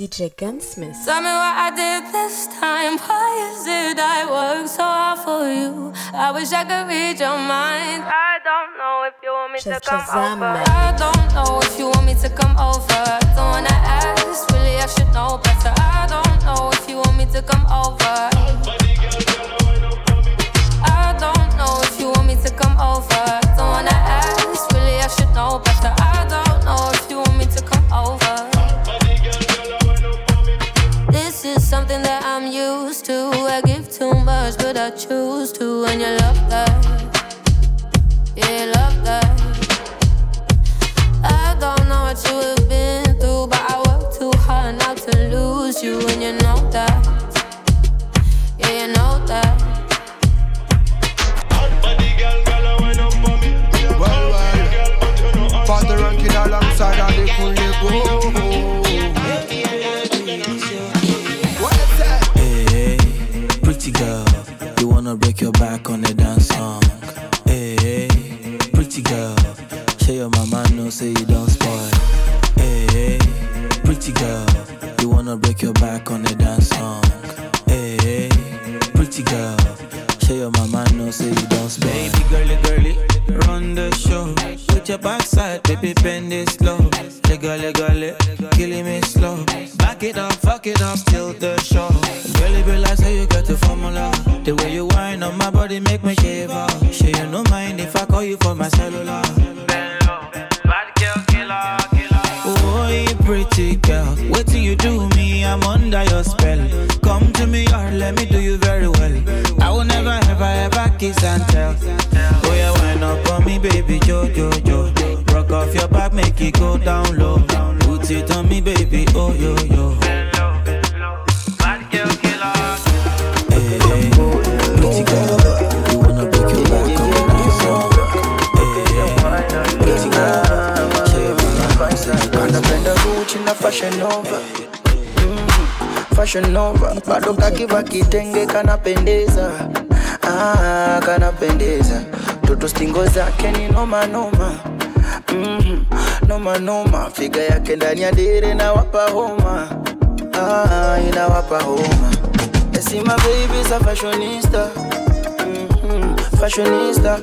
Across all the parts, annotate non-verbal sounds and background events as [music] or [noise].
DJ Gunsmith. Tell me what I did this time. Why is it I work so hard for you? I wish I could read your mind. I don't know if you want me to come over. I don't know if you want me to come over. Don't wanna ask, really I should know better. I don't know if you want me to come over. I don't know if you want me to come over. Don't wanna ask, really I should know better. I don't know if you want me to come over. Much, I choose to. And you love that. Yeah, you love that. I don't know what you have been through, but I work too hard not to lose you. And you know that. Yeah, you know that. Well, well, Father ranking alongside all the cool go. What's that? Hey, hey, pretty girl, you wanna break your back on the dance song. Hey, hey, pretty girl, show your mama know say you don't spoil. Hey, hey, pretty girl, you wanna break your back on the dance song. Hey, hey, pretty girl, show your mama know say you don't spoil. Baby girly, girly, run the show. Put your backside, baby, bend it slow. Lega, lega, lega, killing me slow. Back it up, fuck it up, till the show. Girl, realize how you got the formula. The way you whine on my body make me shiver. Sure you no mind if I call you for my cellular. Oh, you pretty girl, wait till you do me, I'm under your spell. Come to me, or let me do you very well. Kiss and tell. Oh, yeah, wind up on me, baby, jo, jo, jo. Rock off your back, make it go down low. Put it on me, baby, oh, yo, yo. Hey, hey, pretty girl, you wanna break your girl, na Fashion Nova mm, Fashion Nova bado kakiva kitenge kanapendeza ah, kanapendeza. Toto stingo zake ni noma noma. Mm, noma noma. Figa yake ndani ya dere na wapa homa. Ah, inawapa homa. Esima baby za fashionista. Mm-hmm, fashionista.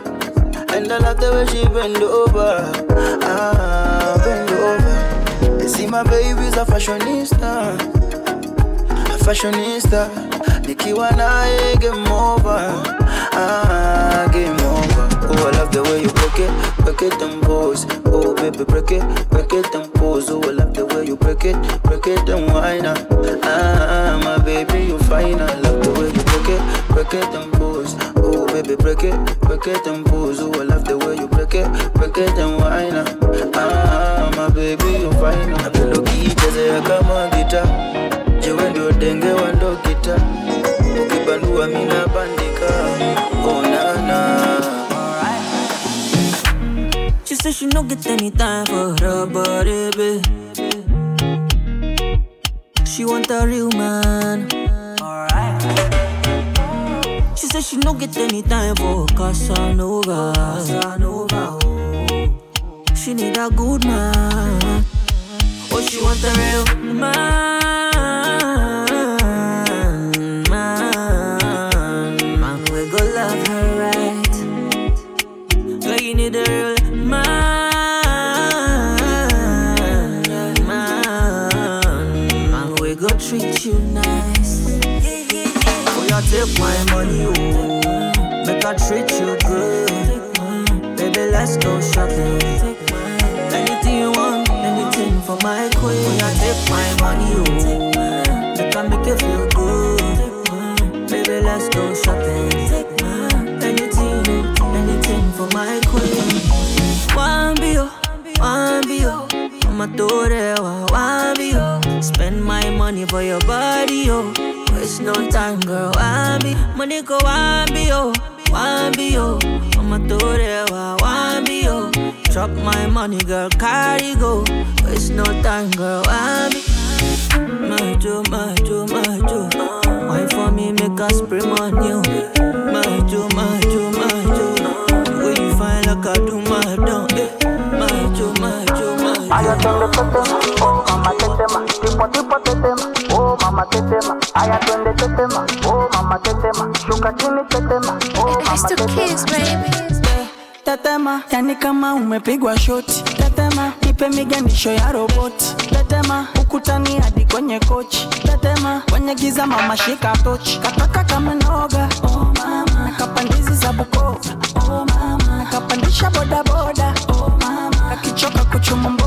And I love the way she bend over. Ah, bend over. Esima baby za fashionista. Fashionista nikiwa naye game over ah, game over Oh, I love the way you break it, break it and pose. Oh, baby, break it, break it and pose. Oh, I love the way you break it, break it and whine. ah. My baby, you fine. I love the way you break it, break it and pose. Oh, baby, break it, break it and pose. Oh, I love the way you break it, break it and whine. ah. My baby, you fine. Napenda ukiichezea kama gita, jiwe ndio denge wa ndo gita, ukibandua mina bandika. Oh, na na. She said she no get any time for her body, babe. She want a real man. She said she no get any time for Casanova. Casanova. oh. She need a good man. Oh, she want a real. Man, money, oh. Make I treat you good. Baby, let's go shopping. Anything you want, anything for my queen. Oh, yeah, take my money, oh. Make I make you feel good. Baby, let's go shopping. Anything, anything for my queen. You, oh, you. Oh. I'ma do it, one be you. Spend my money for your body, yo. Waste no time, girl. One money go, one be you, one be you. I'ma do it, one be you. Drop my money, girl. Carry go. Waste no time, girl. One be my Joe, my Joe, my Joe. Wine for me, make us spray on you. My Joe, my Joe, my Joe. The way you find like I do my down. eh. My Joe, my Joe, my Joe. Aya tende tetema, oh mama tetema, tipo tipo tetema. tetema, aya twende tetema, oh mama tetema, shuka chini tetema, oh mama tetema. Tetema, yani kama umepigwa shoti. Tetema, nipe miganisho ya roboti. Tetema, ukutani hadi kwenye kochi. Tetema, kwenye giza mama shika tochi. Kataka kama noga, oh mama. Nakapandizi za Bukoba, oh mama. Nakapandisha boda boda, oh mama. Akichoka kuchuma mboga, mama.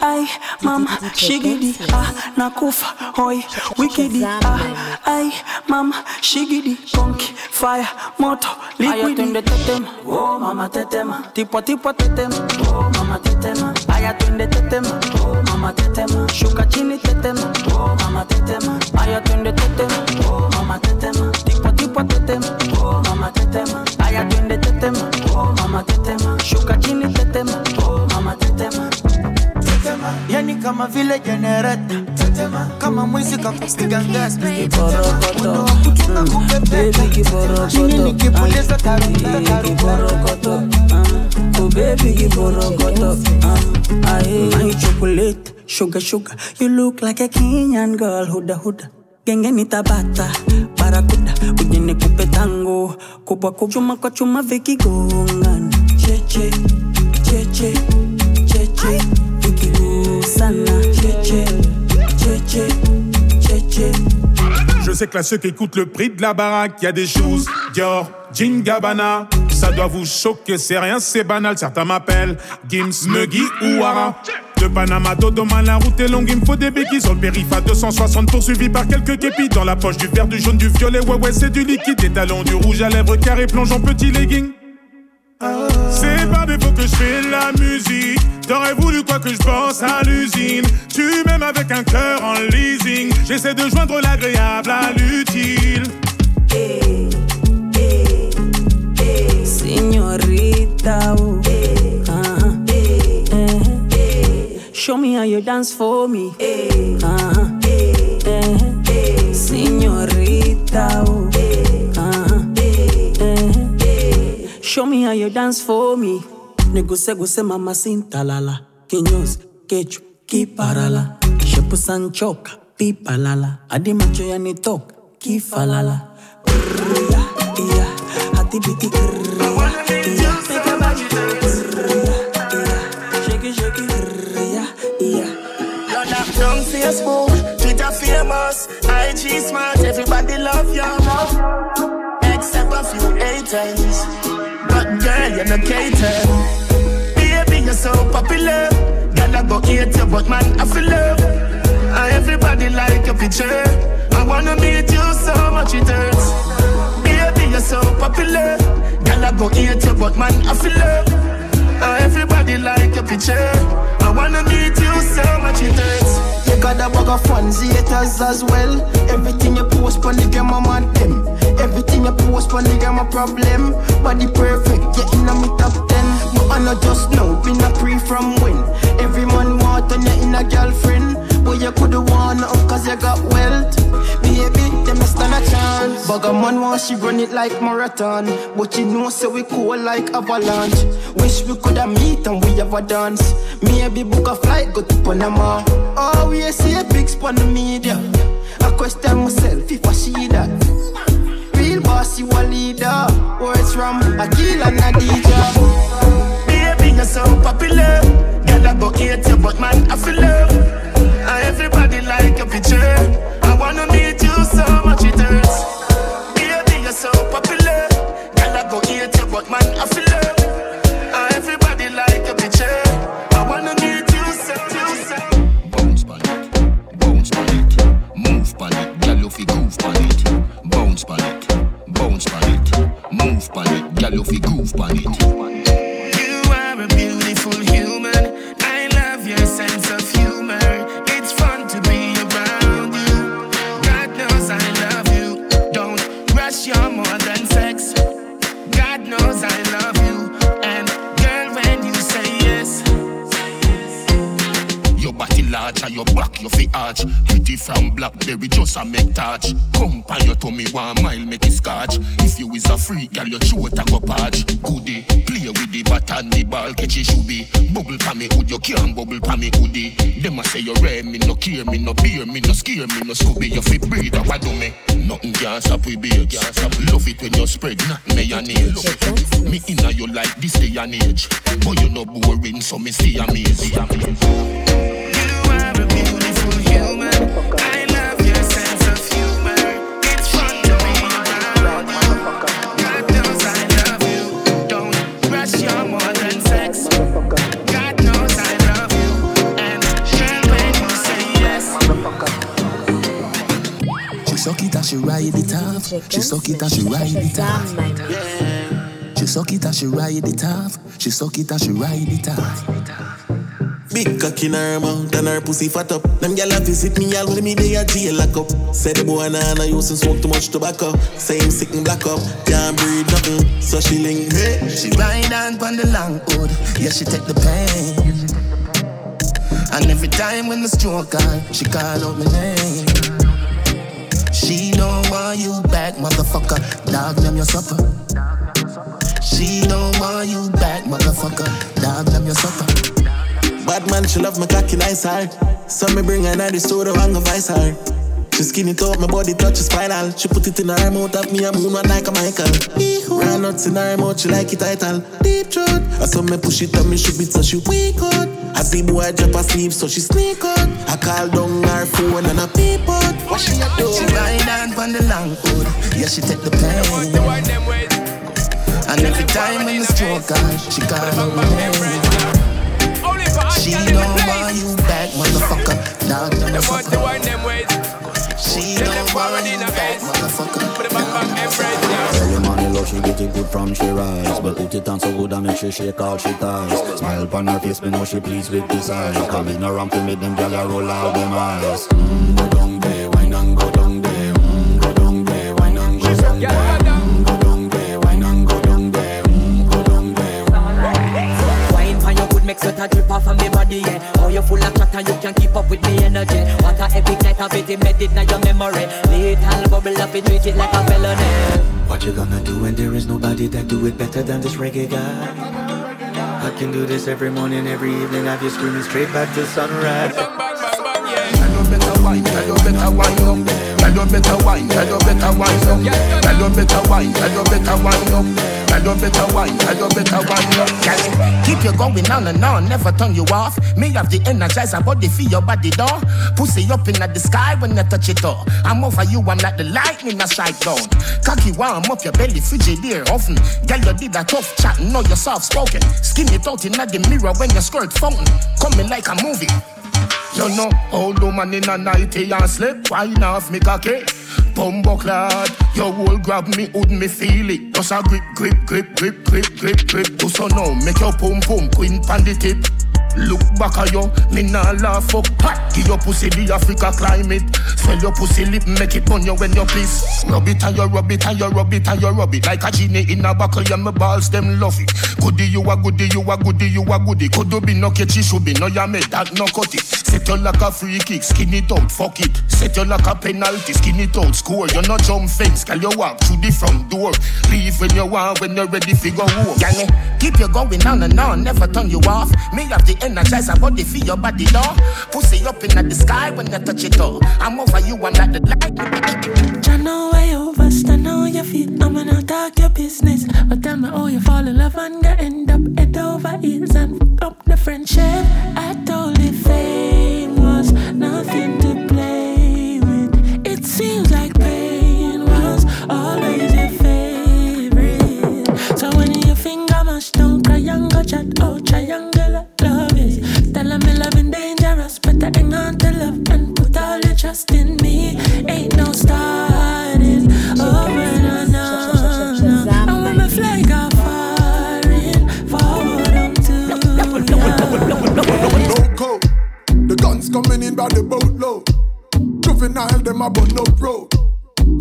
Ai, mama, shigidi, ah, nakufa, hoi, wikidi, ah. Ai, mama, shigidi, konki, fire, moto, liquidi. tetema, oh mama tetema. Tipo tipo tetema, oh mama tetema. Aya twende tetema, oh mama tetema. Shuka chini tetema, oh mama tetema. Aya twende tetema, oh mama tetema. Tipo tipo tetema, oh mama tetema. Aya twende tetema, oh mama tetema. Shuka chini tetema, oh mama tetema. Tetema, yani kama vile jenereta kama mwizi kakupiga ngasi kiborokoto. Chini nikipuliza tarumbeta Ay, tarumbeta ah. oh baby kiborokoto, ah. Ay, my chocolate, sugar sugar, you look like a Kenyan girl, huda huda. Genge nitabata, barakuda, uje nikupe tango, kubwa kubwa, chuma kwa chuma vikigongana. Cheche, cheche, cheche. Cheche, Je sais que là, ceux qui écoutent le prix de la baraque, y a des choses. Dior, Jean Gabbana. Ça doit vous choquer, c'est rien, c'est banal. Certains m'appellent Gims, Muggy ou Ara. De Panama, Dodoma, la route est longue, il me faut des béquilles. Sur le périph' à 260, poursuivi par quelques képis. Dans la poche du vert, du jaune, du violet, ouais, ouais, c'est du liquide. Des talons, du rouge à lèvres, carré, plongeant, petit legging. C'est par défaut que je fais la musique. T'aurais voulu quoi que je pense à l'usine. Tu m'aimes avec un cœur en leasing. J'essaie de joindre l'agréable à l'utile. Señorita, oh. Uh-huh. Eh. Show me how you dance for me. Uh-huh. Oh. Uh-huh. Eh. Show me how you dance for me. Neguse guse mama sintalala. Kinyozi, kechu, kiparala. Shepu sanchoka, pipalala. Adi macho yanitoka, kifalala. Brr, yeah, yeah. Hati biti. You're not Facebook, Twitter famous, IG smart, everybody love you. Except a few haters. Cater. Baby, you're so popular. Girl, I go hate you, but man, I feel love. And everybody like your picture. I wanna meet you so much it hurts. Baby, you're so popular. Girl, I go hate you, but man, I feel love. And everybody like your picture. I wanna meet you so much it hurts. You got a bag of fans, haters as well. Everything you post on the game, I'm them. Everything you post on the game, a problem. Body perfect, yeah, in me top ten. But I know just know, been a pre from when. Every man want on you in a girlfriend. But you coulda won up cause you got wealth. Baby, them stand a chance. Bag a man want she run it like marathon. But you know, say we cool like avalanche. Wish we coulda meet and we have a dance. Maybe book a flight, go to Panama. Oh, we see a big spot the media. I question myself if I see that. Boss, you a leader. Words from Akil and Adija. Baby, you're so popular. Girl, I go hate you, but man, I feel love. And everybody like your picture. I wanna meet you A make touch. Come pan your tummy one mile, make it scotch. If you is a freak, girl, your throat a go patch. Goody, play with the bat and the ball, catch it should be. Bubble pa me hood, you can't bubble pa me hoodie. Them a say you rare, me no care, me no beer, me no scare, me no scooby. You fi breathe, what do me? Nothing can stop we be, can't stop. Love it when you spread, not mayonnaise. Me inna you like this day and age, but you no boring, so me see amazing. Suck it and she ride it off. She suck it and she ride it off. She suck it and she ride it off. She suck it and she ride it off. Big cock in her mouth and her pussy fat up. Them gyal a visit me all with me they a jail lock up. Say the boy nah nah use and smoke too much tobacco. Say him sick and black up, can't breathe nothing. So she link hey. She ride on pon the long hood, yeah she take the pain. And every time when the stroke on, she call out my name. She don't want you back, motherfucker. Dog them your supper. She don't want you back, motherfucker. Dog them your supper. Bad man, she love my cocky nice hard. So me bring her in the studio and go vice her. She skinny top, my body touch spinal. She put it in her mouth, up me a moon one like a Michael. Run nuts in her mouth, she like it title. Deep throat. I saw me push it on me, she beat so she weak out. I see boy drop asleep, so she sneak out. I call down her phone and a peep out. What she a do? She ride on pon the long hood, yeah she take the pain. And every time when the stroke on, she call my name. She don't want you back, motherfucker. Dog, motherfucker. She don't want you back, motherfucker. She get it good from she rise. But put it on so good I make sure shake all she ties. Smile upon her face, me know she pleased with this eyes Coming around to make them gyal roll out them eyes. Mm, Go down there, wine and go down there. Mm, Go down there, wine and go down there make sweat a drip off of me body, yeah. Oh, you full of chatter, you can't keep up with me energy. What a epic night of it, embedded in your memory. Little bubble up, it treat it like a felony. What you gonna do when there is nobody that do it better than this reggae guy? I can do this every morning, every evening. Have you screaming straight back to sunrise. I know better wine, I know better wine, I better wine, I know better wine, I know better wine, I know better wine. I do better wine, I do better wine. Girl, keep you going on and on, never turn you off. Me have the energizer body feel your body door. Pussy up in the sky when you touch it all. I'm over you, I'm like the lightning I strike down. Cocky warm up your belly, frigidaire often. Girl, you did a tough chat, know you're soft spoken. Skin it out in the mirror when your skirt fountain. Coming like a movie. You know, old woman in a nightie and slip, wine off me cocky. Bumbo clad, your whole grab me, would me feel it. Just a grip, grip, grip, grip, grip, grip, grip. Do so now, make your pum pum queen pan the tip. Look back at you, me nah laugh up. Hot, give your pussy the Africa climate. Swell your pussy lip, make it on you when you piss. Rub it and you rub it and you rub it and you rub it like a genie in a buckle. Yeah, my balls them love it. Goody you a goody, you a goody, you a goody. Could do be no catchy, should be no ya made that no cut it. Set you like a free kick, skin it out, fuck it. Set you like a penalty, skin it out, score. You no jump fence, can you walk through the front door? Leave when you want, when you're ready, figure home. Gang keep you going on and on, never turn you off. Me have the energize a body for your body, though. Pussy up in the sky when you touch it, all. I'm over you, I'm like the light. I know why you overstand how you feel. I'm gonna talk your business. But tell me how you fall in love and get end up head over heels and fuck up the friendship. I told you fame was nothing to play with. It seems like pain was always your favorite. So when you finger mash, don't cry and go chat. Oh, triangle love is. Telling me loving dangerous, better hang on to love and put all your trust in me. Ain't no starting coming in by the boatload. Juvenile, them a bun up road.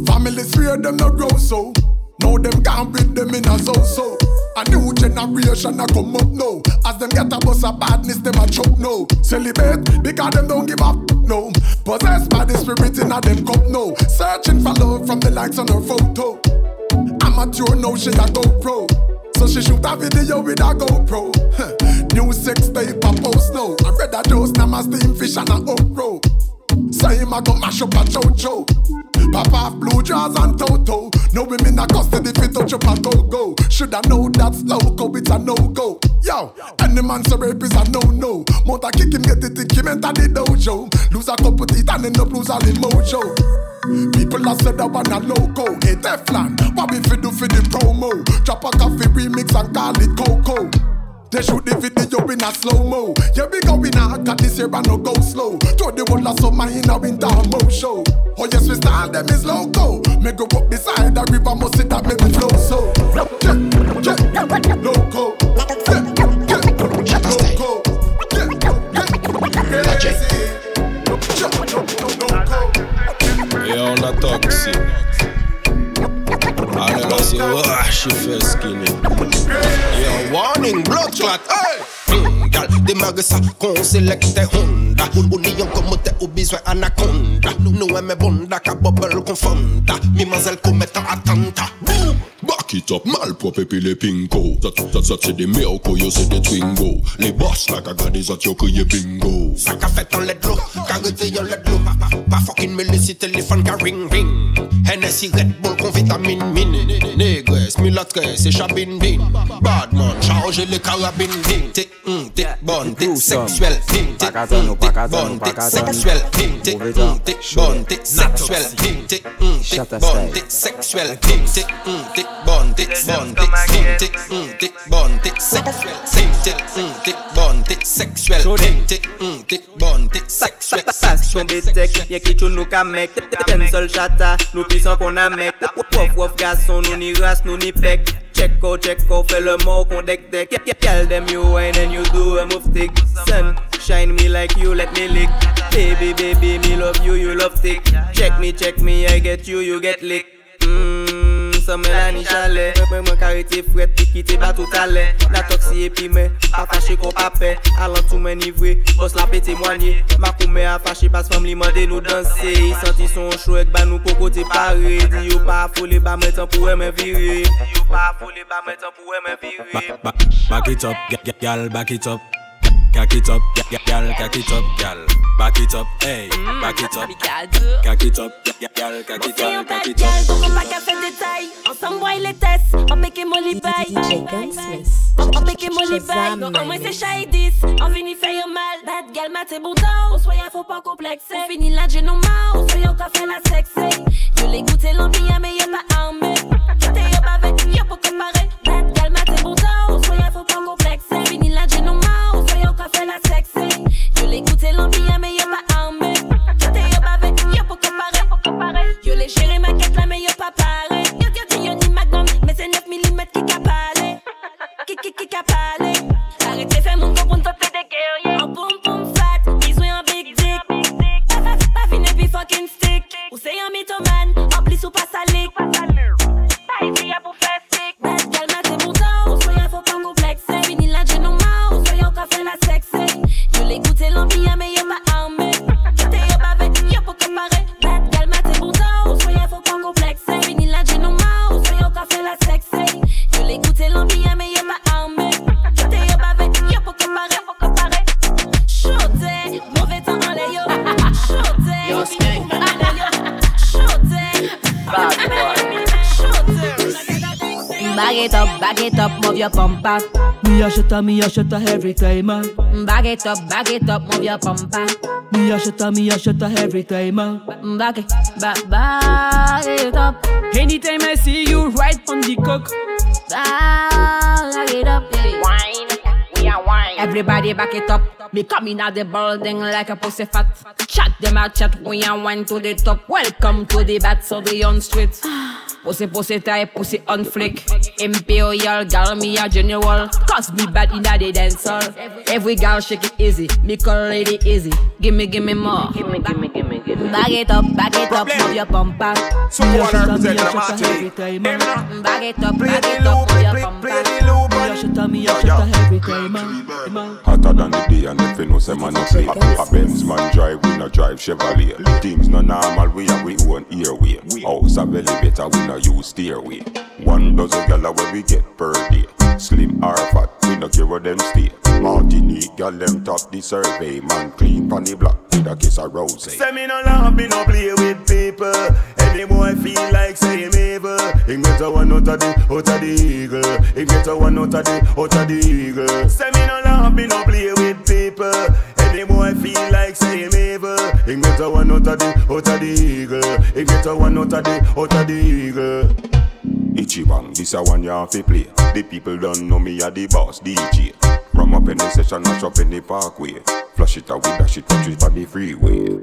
Families fear them no grow so. Know them can't breed them in a so so. A new generation a come up now. As them get a bus of badness, them a choke now. Celebrate because them don't give up no. Possessed by the spirit in a them cup no. Searching for love from the likes on her photo. Amateur now she a go pro. So she shoot a video with a GoPro. [laughs] New sex tape a post now. I read a dose, now my steam fish and a okro. Say him a go mash up a chocho. Off blue jaws and toto. No women a custody fit touch up a go go. Shoulda know that's loco, it's a no go. Yo, any man so rape is a no no. Mount kick him, get it, think him enter the dojo. Lose a couple teeth and end up lose all the mojo. People are said that one a loco. Hey Teflon, what we fi do for the promo? Drop a coffee remix and call it Coco. They shoot the video in a slow mo. Yeah, we going hard, got this year and no go slow. Throw the whole of summer in a winter mo show. Oh yes, we style them is loco. Me go up beside the river, must see that make me flow so. Yeah, yeah, loco. Yeah, yeah, loco. Yeah, on a toxic. Allez, là, c'est oh, she fait skinny. Yeah, warning, blood clot, hey! Mm, gal, démarre ça, qu'on sélecte Honda. Ou n'y comme t'es au besoin anaconda. Nous aimons bonda, ka bubble confonda. Mimazelle commettent attentat. Back it up, malprop epi le pinko. Zat, zat, zat se de mewko, yo se de twingo. Le boss la ka gade zat yo kriye bingo. Sa ka fet an ledlo, ka rete yon ledlo Pa, pa, pa fokin me lesi telefon ka ring ring. Hennessy Red Bull kon vitamin min. Negres, milatres, e chabin bin. Badman, charge le karabin ding Tik, mm, tik, bon, tik, seksuel Ding, tik, mm, tik, bon, tik, seksuel Ding, tik, mm, tik, bon, tik, seksuel Ding, tik, mm, tik, bon, tik, seksuel Ding, tik, mm, tik T'es hum, t'es bonne, t'es bonne, t'es t'es t'es bonne, t'es sexuelle, t'es t'es bonne, t'es sexuelle, t'es t'es bonne, t'es sexuelle. Passion des tech, y'a qui tout nous ka mec, t'aimes seul chata, nous puissons qu'on a mec. Wouf wouf garçon, nous ni race, nous ni pec. Check out, check out, fais le mot qu'on deck deck. Tell them you wine and you do a move stick. Sun, shine me like you, let me lick. Baby, baby, me love you, you love stick. Check me, check me, I get you, you get lick. Mmm. sa men la ni jale Mwen mwen karete fret, pi ki te batou tale La toksi e pi men, pa fache kon pape Alantou men nivwe, bos la pe temwanye Makou men a fache pas fam li mande nou danse. I santi son chouek ba nou koko te pare. Di yo pa afole ba men tan pou e men vire. Di yo pa afole ba men tan pou e men vire. Back it up, gal back it up Cock it up, gal, cock it up, gal. Back it up, hey, back it up. Cock it up, gal, cock it up, cock it up. On va qu'à faire détail, ensemble boy les tests, on make mon libaye. On make mon libaye, au moins c'est Shahidis, on finit faire mal. Bad gal, mat bon temps, on soyez faut pas complexer. On finit là, j'ai nos mains, on soyez encore fait la sexy. Je l'ai goûté l'ambiance, mais y'a pas armé. Y'a pas avec, y'a pas comparé. On soyez encore fait la sexy. Je l'ai goûté l'ambiance, mais y'a pas armé. T'es y'a pas avec, y'a pas comparé. Yo l'ai géré ma quête là, mais y'a pas paré. Yo, yo, yo, ni magnum, mais c'est 9 mm qui capale. Qui, qui, qui capale. Arrêtez, fais mon comprendre, toi, t'es des guerriers. En boum, Bag it up, bag it up, move your pumper. Me a shutter, me a shutter every time, man. Bag it up, bag it up, move your pumper. Me a shutter, me a shutter every time, man. Bag it, bag, bag it up. Anytime I see you right on the cook. Bag it up, wine, we are wine. Everybody back it up. Me coming out the building like a pussy fat. Chat them out, chat we and wine to the top. Welcome to the bats of the on street. Pussy, pussy tight, pussy on flick. Imperial gal, me a general. Cause me bad in the dance hall. Every gal shake it easy. Me call lady easy. Gimme, gimme more. Gimme, gimme, gimme, Bag it up, bag it up, move your bumper. So me a shut up, me a shut up every time. Uh. Bag it up, bag it up, move your bumper. Me a shut up, me a shut up every time. Uh. Hotter than the day and if you know say man no play. A Benz man drive, we no drive Chevrolet. Things no normal, we have we own airway. House a belly better, we no use stairway. One dozen gala where we get per day. Slim or fat, we no care where them stay Martinique, gal them top the survey. Man clean pon the block with a kiss of rose Say me no love, me no play with people. Any boy feel like say him evil. He get a one out of the, out of the eagle. He get a one out of the, out of the eagle. Say me no love, me no play with people. Any boy feel like say him evil. He get a one out of the, out of the eagle. He get a one out of the, out of the eagle. Ichiban, this a one you have to play. The people don't know me a the boss DJ From up in the session, mash up in the parkway. Flush it out, we dash it, touch it on the freeway.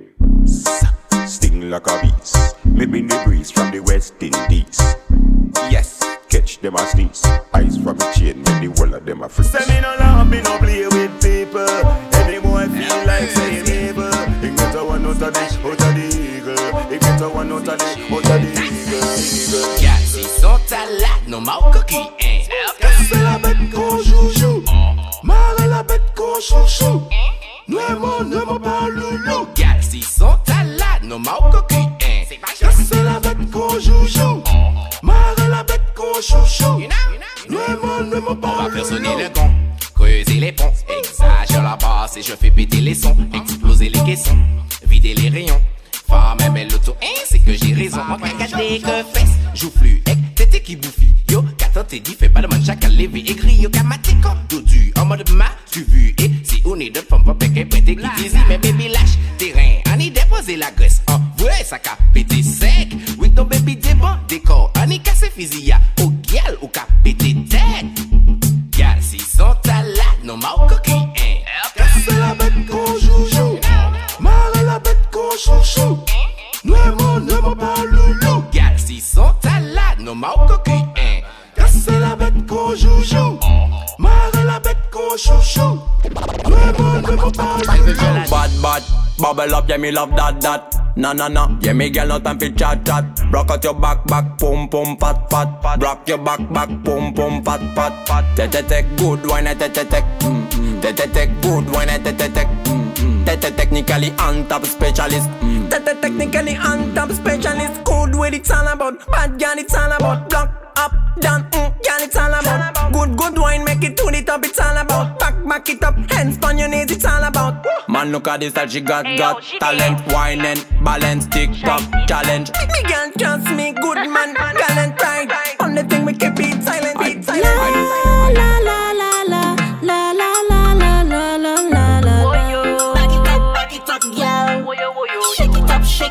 Sting like a beast. Me bring the breeze from the West Indies. Yes, catch them a sneeze. Ice from the chain, make the whole of them a freeze. Say me no love, me no play with people. Any boy feel like say him evil. He get a one out of the, out of the eagle. He get a one out of the, out of the eagle. Yeah, si son talat, no mau cookie, eh chouchou. Nuemo, nuemo pas loulou. Gal, si son talat, no mau cookie, eh C'est la bête qu'on joue, Marre la bête qu'on chouchou. Nuemo, nuemo pas On va faire sonner le gong, creuser les ponts. Exagère la basse et je fais péter les sons. Exploser les caissons, vider les rayons. Femme même l'auto, hein, c'est que j'ai raison. Moi regarder que fesses, joue plus, hey, tété qui bouffi Yo, qu'attends t'es dit, fais pas de man chaque à lever écrit Yo, kamatéko, dodu, en mode ma, tu vu Who need a pump up et pété qui dit Mais baby lâche terrain. Annie déposer la graisse. En vrai sac à pété sec. Oui ton baby débat décor Annie casse fusilla Au gueule ou cap pété tête. Gal si sont à la Non ma au coquin hein. Casse la bête qu'on joujou Marre la bête qu'on chouchou Nous aimons ne m'en pas loulou. Gal si sont à la Non ma au coquin hein. Casse la bête qu'on joujou Marre la bête qu'on chouchou Bad, bad, bubble up, yeah, me love that, that. Na na na, yeah, me girl no time for chat chat. Rock out your back, back, pum pum, pat pat pat. Rock your back, back, pum pum, pat pat pat. Te te te, good wine, te te te. Mm mm. Te te te, good wine, te te te. Mm mm. Te te technically on top specialist. Mm. Te te technically on top specialist. Good with it's all about. Bad girl, it's all about. Block up, down, mm, girl, it's all about. Good, good wine, make it to the top, it's all about. Back, back it up, hands on your knees, it's all about. Man, look at this that she got, got talent, wine and balance, TikTok challenge. Me girl, trust me, good man, gallant tight. Only thing we keep it silent, it silent. La la la la la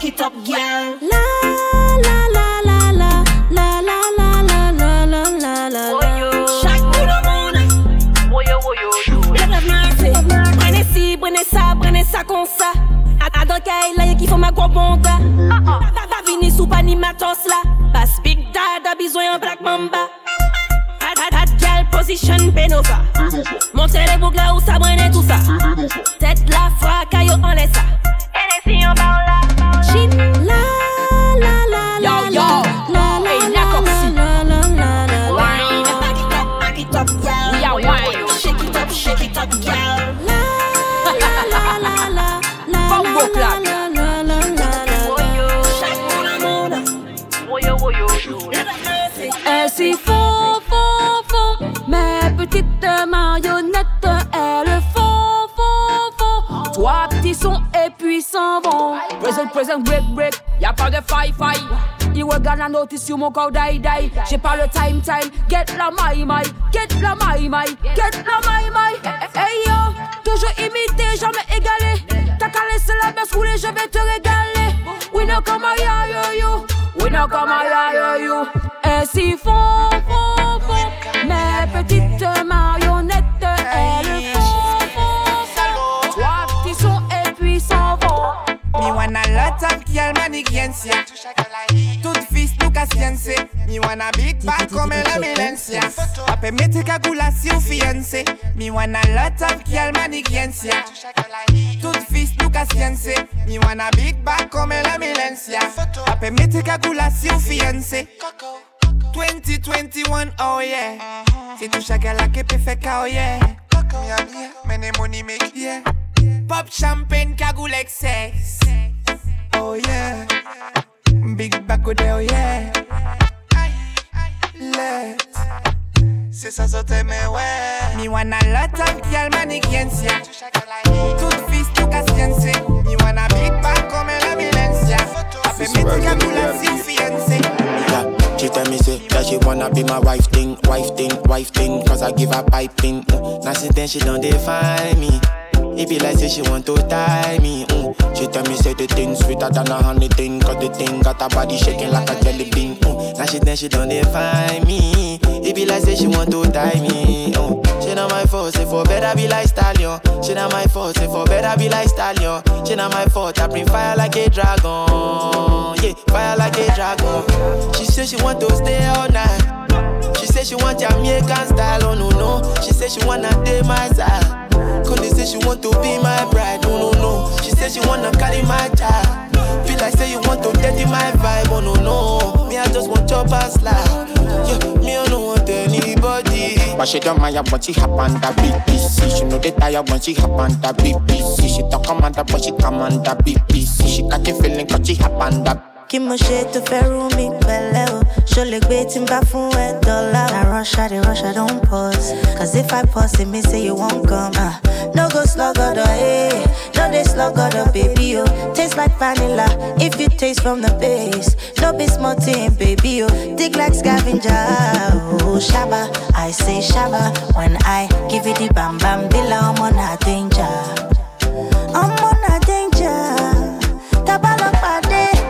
shake it up, girl. La la la la la la la la la la la la la. Chaque bout de monde. Lève la mercy. Prenez ci, prenez ça, prenez ça comme ça. A, a dans kay la y'a qui font ma gros bonda. Va, venir sous pani matos là. Passe big dad a besoin un black mamba. Hot girl position Benova. Montez les boucles là où ça brenne tout ça. Tête la fra, caillou en laisse ça. Hennessy en bas là. Present, break, break. Y'a pas de faille, faille You regarde la notice sur mon corps die, die J'ai pas le time, time. Get la my, my Get la my, my Get la my, my Hey yo Toujours imité, jamais égalé. T'as qu'à laisser la baisse rouler, je vais te régaler. We know come a yo, yo. We know come a yo, yo. Ainsi font, font, girl manigiencia Tout fils nou ka siense Me wanna big bad comme la milencia Ape mete kagula si ou fiancé Me wanna lot of girl manigiencia Tout fils nou ka nunca ciense. Mi wanna big back come la milencia. A permite calculación fiancé. 2021, oh yeah. C'est tout chacun la qui peut faire oh yeah. Mene money make yeah. Pop champagne cagoule excess. Oh yeah. Big back with oh yeah. Let. C'est ça, ça t'aime, ouais. Mi wanna lot of girl maniquiencia. Tout fils, tout castiense. Mi wanna big back comme la milencia. A permite calculación fiancé. She tell me say that she wanna be my wife thing, wife thing, wife thing Cause I give her piping mm. Now since then she don't define me It be like say she want to tie me mm. She tell me say the thing sweeter than a honey thing Cause the thing got her body shaking like a jelly bean mm. Now she then she don't define me. It be like say she want to tie me mm. She not my fault, say for better be like stallion. She not my fault, say for better be like stallion. She not my fault, I bring fire like a dragon. Yeah, fire like a dragon. She say she want to stay all night. She say she want Jamaican style, oh no no. She say she wanna stay my side Cause say she want to be my bride, no no no. She say she wanna carry my child. Feel like say you want to dirty my vibe, oh no no. Me I just want your past life. Yeah, me I don't want anybody. But she don't mind when she hop on the BBC She know they tired when she hop on the BBC She talk commander but she commander BBC She got the feeling cause she hop on the kí mo ṣe tó fẹ́ rú mi pẹ̀lẹ́ o gbé tí n bá fún ẹ dọ́là? Na rush i rush i don pause. Cause if i pause e mean say you wan come. Uh, no go sluggodo eh no dey sluggodo baby o taste like vanilla if you taste from the base. No be small thing baby o dig like scavenger oh, shaba i say shaba when i give you the bam bam. Bila ọmọ na danger. Ọmọ na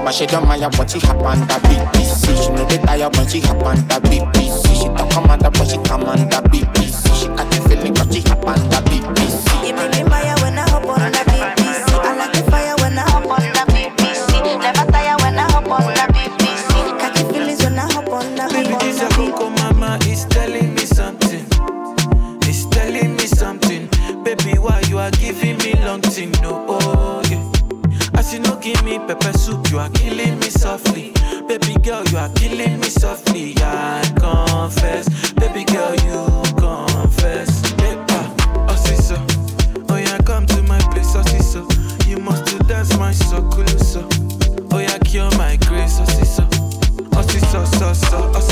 But she don't mind when she hop on the BBC She know they tired when she hop on the BBC She talk commander but she commander BBC She got pepper soup, you are killing me softly. Baby girl, you are killing me softly. I confess, baby girl, you confess. Hey, ah, oh. Oh, yeah, come to my place, oh, so. You must do dance my soul, so. Oh, yeah, cure my grace, oh, see so. So,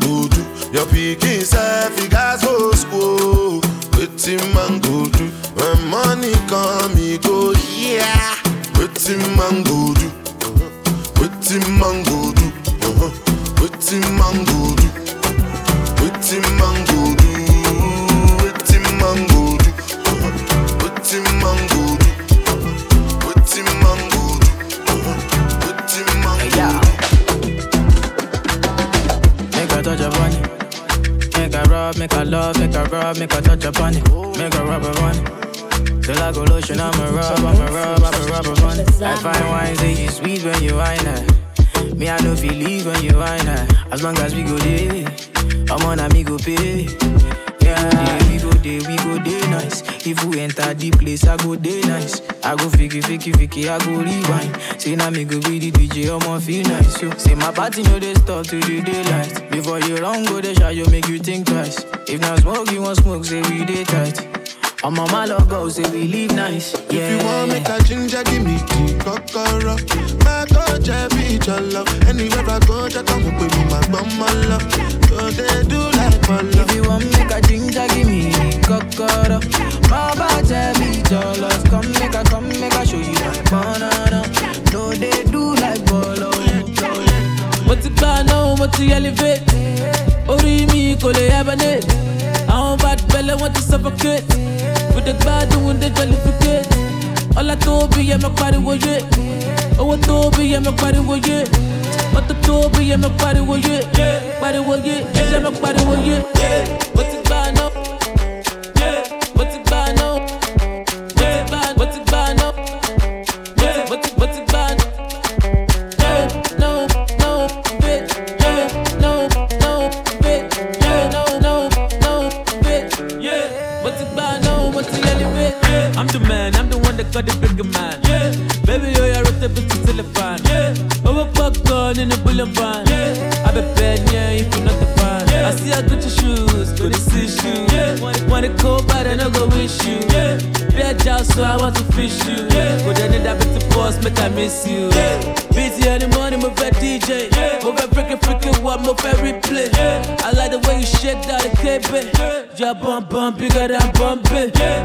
go do. Your pikin self he gas go school. Oh. Waiting Wetin man go do when money come, he go yeah. Wetin man go do? Wetin man go do? Wetin man go do? Wetin man go do? Rub, make a love, make a rub, make a touch upon it. Make a rub upon it. Till I go lotion, I'ma rub, I'ma rub, I'ma rub upon it. I find wine, say you sweet when you wine it. Me, I know feel leave when you wine it. As long as we go there, I'm on a me go pay. Yeah, we go there, we go there nice. If we enter the place, I go there nice. I go fiki, fiki, fiki, I go rewind. Say now me go be the DJ, I'ma feel nice. Yo. Say my party know they stop to the daylight. Before you run, go the shot, you make you think twice. If not smoke, you want smoke, say we day tight. I'm on my love go, say we live nice. Yeah. If you want make a ginger, give me the kokoro. My coach, I be your love. Anywhere I go, just come up with me, my bum, my love. So they do like my love. If you want make a ginger, give me kokoro. My body be your love. Come make a, come make a show you my banana. No, they do like bolo. mo ti gbà náà mo ti elevate orí mi kò lè hibernate àwọn bad belle wọ́n ti suffocate. With the gbádùn with the jollificate tó bí yẹ mọ pariwo yé mọ́tò tó bí yẹ mọ pariwo yé pariwo yé ẹ̀jẹ̀ mọ pariwo yé mo ti gbà náà mo I'm the one the bigger man. Yeah, baby, yo, you're the bitch to telephone. Yeah, over popcorn in the van. Yeah, I be bad, yeah, if you're not the fan. Yeah, I see I got your shoes, go to see shoes. Yeah, want it cold, but I no go wish you. Yeah, bad job, so I want to fish you. Yeah, go down in that bit to boss, make I miss you. Yeah, busy in the morning, move at DJ. Yeah, move at freaking freaking what, move at replay. Yeah, I like the way you shake that the KB. Yeah, bump bump bigger than bump it. Yeah,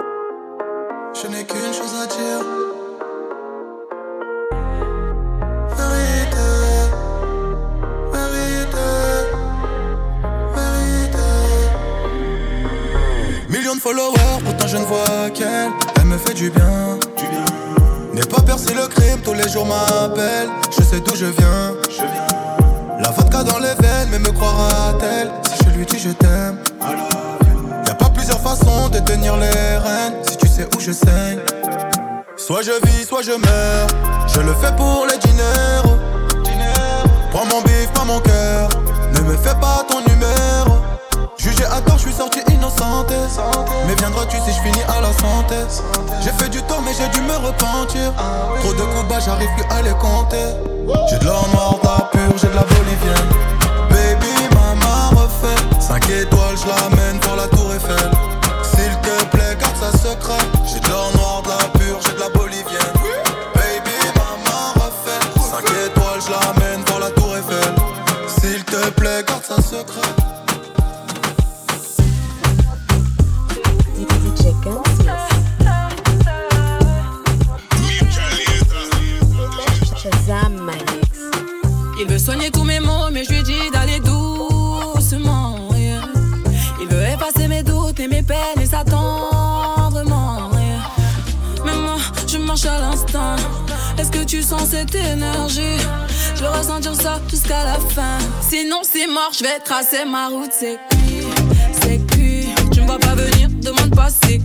Je qu'une chose à dire. Vérité, vérité, vérité. Millions de followers, pourtant je ne vois qu'elle. Elle me fait du bien. N'aie pas percé le crime, tous les jours m'appelle. Je sais d'où je viens. La vodka dans les veines, mais me croira-t-elle? Si je lui dis je t'aime? Y'a pas plusieurs façons de tenir les rênes où je saigne. Soit je vis, soit je meurs. Je le fais pour les diners. Prends mon bif, pas mon cœur. Ne me fais pas ton numéro. Jugé à tort, je suis sorti innocente. Mais viendras-tu si je finis à la santé? J'ai fait du tort, mais j'ai dû me repentir. Trop de combats, j'arrive plus à les compter. J'ai de l'or noir, pure, j'ai de la bolivienne. Baby, maman refait. 5 étoiles, je l'amène pour la tour Eiffel. J'ai de l'or noir, de la pure, j'ai de la bolivienne. Baby, maman refait. 5 étoiles, je l'amène pour la tour Eiffel. S'il te plaît, garde ça secret. Cette énergie Je veux ressentir ça jusqu'à la fin. Sinon, c'est mort, je vais tracer ma route. C'est cuit, c'est cuit. Tu me vois pas venir, demande pas c'est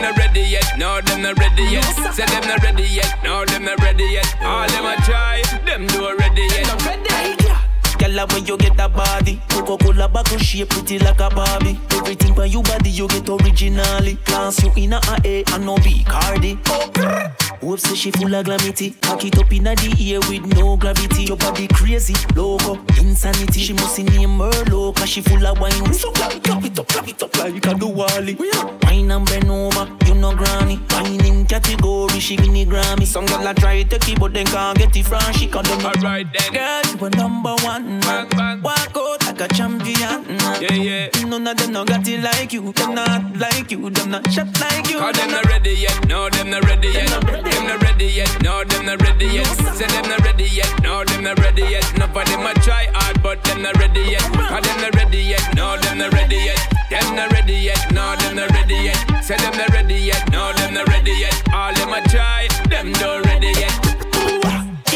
Them not ready yet, no, them not ready yet. Say them not ready yet, no, them not ready yet. All them a try, them do ready yet. Girl, when you get that body, Coca-Cola bottle shape pretty like a Barbie. Everything for you body you get originally. Class you in a A and no B Cardi. Say she full of glamity. Pack it up in a the air with no gravity. Your body crazy, loco, insanity. She must name her low, cause she full of wine. So clap, clap it up, clap it up like a do Wally. Oh, wine and bend over, you know granny. Wine in category, she win the Grammy. Some girl a try take it, but then can't get it from she cause them Alright then. Girl, you a number one. Walk out like a champion. Yeah, yeah. None of them no got it like you. Them not like you. Them not shot like you. Cause them not ready yet, no, them not ready yet. Them not ready yet, no, them not ready yet. Say them not ready yet, no, them not ready yet. None of them a try hard, but them not ready yet. Cause them not ready yet, no, them not ready yet. Them not ready yet, no, them not ready yet. Say them not ready yet, no, them not ready yet. All them a try, them not ready yet.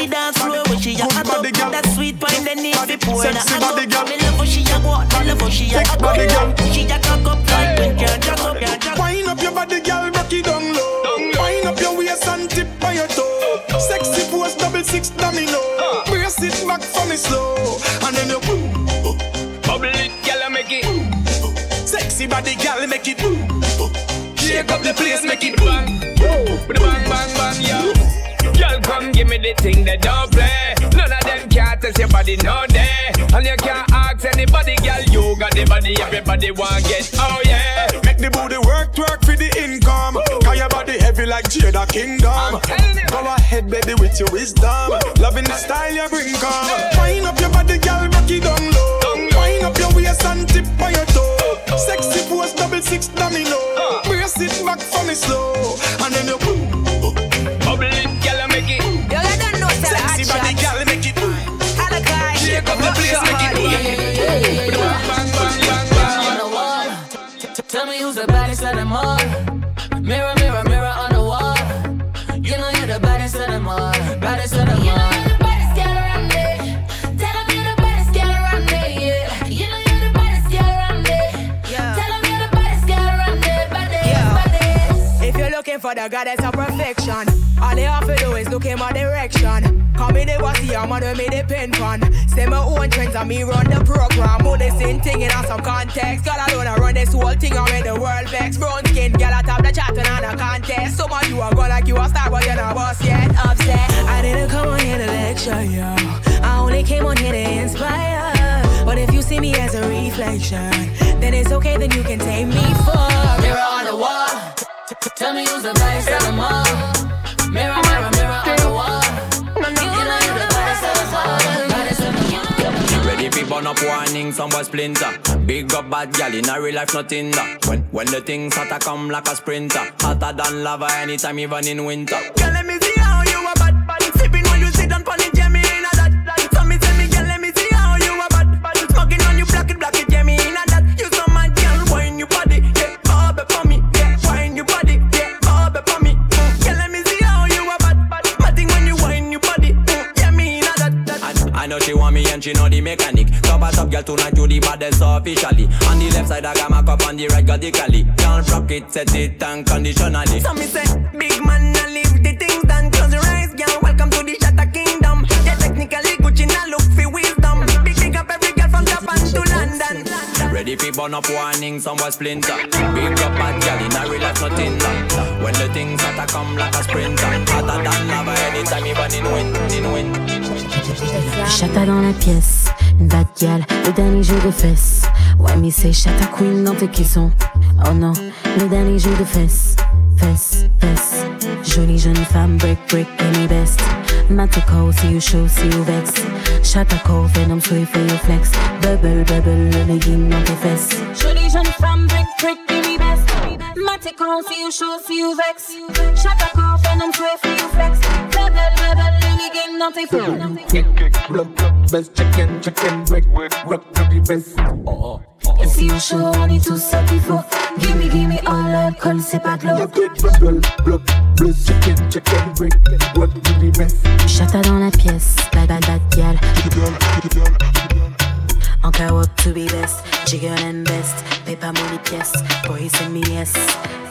The dance floor when she a hot up That sweet wine they need fi pour in a Sexy hot body girl. up Me love how she a walk, me love how she a Thick hot body girl. up She a cock up like when can't jack up, can't jack up Wind up your body, girl, rock it down low. Wind up your waist and tip on your toe. Sexy pose, double six domino. Ah. Brace it back for me slow, and then you boom. Bubble it, girl, make it. Sexy body, girl, make it boom. Shake up the place, make it bang. Bang, bang, bang, yeah. Girl, come give me the thing that don't play. None of them can't test your body, no day. And you can't ask anybody, girl. You got the body, everybody want get. Oh yeah. Make the booty work, twerk for the income. Cause your body heavy like Jada Kingdom. Go ahead, baby, with your wisdom. Loving the style you bring, come. Wind up your body, girl, rock it down low. Wind up your waist and tip on your toe. Oh, oh. Sexy pose, double six domino. Brace it back for me slow, and then you boom. You're the goddess of perfection, all they have to do is look in my direction. Come in, they was a man who made it pin fun. Say my own trends and me run the program. Put this in thing in some context. God alone I run this whole thing and make the world vex. Brown skin, girl, I top the chatting on a contest. Some of you are gonna like you a star, but you're not boss yet. Upset. I didn't come on here to lecture you. I only came on here to inspire. But if you see me as a reflection, then it's okay, then you can take me for. Mirror on the wall. Tell me who's the baddest of them all. Mirror, mirror, mirror on. You know the of them all. Ready up warning, some boy splinter. Big up bad gal in a real life, nothing that. When when the things hotter come like a sprinter, hotter than lava anytime, even in winter. She want me and she know the mechanic. Top a top girl tonight, you the baddest officially. On the left side, I got my cup on the right, radically. Can't rock it, set it and conditionally. So me say, big man, I leave the things done. Close your eyes, girl. Welcome to the Shatta Kingdom. Yeah, technically Gucci now look for wisdom. Big big up every girl from Japan to London. Ready fi burn up warning, some boy splinter. Big up bad gal in a real life, nothing. When the things hotter come like a sprinter, hotter than lava anytime. Chata dans la pièce, une bad gal, le dernier jeu de fesses. Ouais, mais c'est Chata Queen dans tes caissons. Oh non, le dernier jeu de fesses, fesses, fesses. Jolie jeune femme, break, break, me best. Call, see you show, see you vex. Chata call, venom, sway for your flex. Bubble, bubble, le legging dans tes fesses. Jolie jeune femme, break, break, me best. Call, see you show, see you vex. Chata call, venom, sway for your flex. Bubble, bubble, le legging dans tes fesses. Kick, kick, blood, blood, best, chicken, chicken, break, break, rock, rock, best. Oh, oh. Et si on show, on est tout ça qu'il faut. Gimme, gimme, all l'alcool, c'est pas de l'eau. Shatta dans la pièce, bad bad bad gal. Encore up to be best, jiggle and best. Paper money pièce, boy send me yes.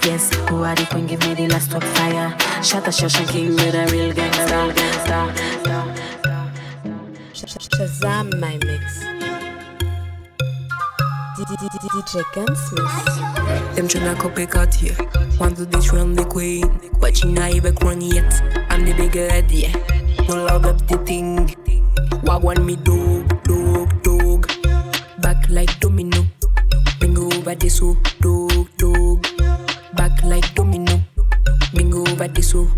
Yes, who are the queen? Give me the last top fire. Shatta Shashan King with a real gangsta, gangsta. Shazam my mix. DJ Gunsmith. Them tryna copy cut here. Want to dethrone the queen, but she not even crown yet. I'm the bigger head, yeah. No loud up the thing. What want me dog, dog, dog. Back like domino. Bring over this oh, dog, dog. Back like domino. Bring over this oh.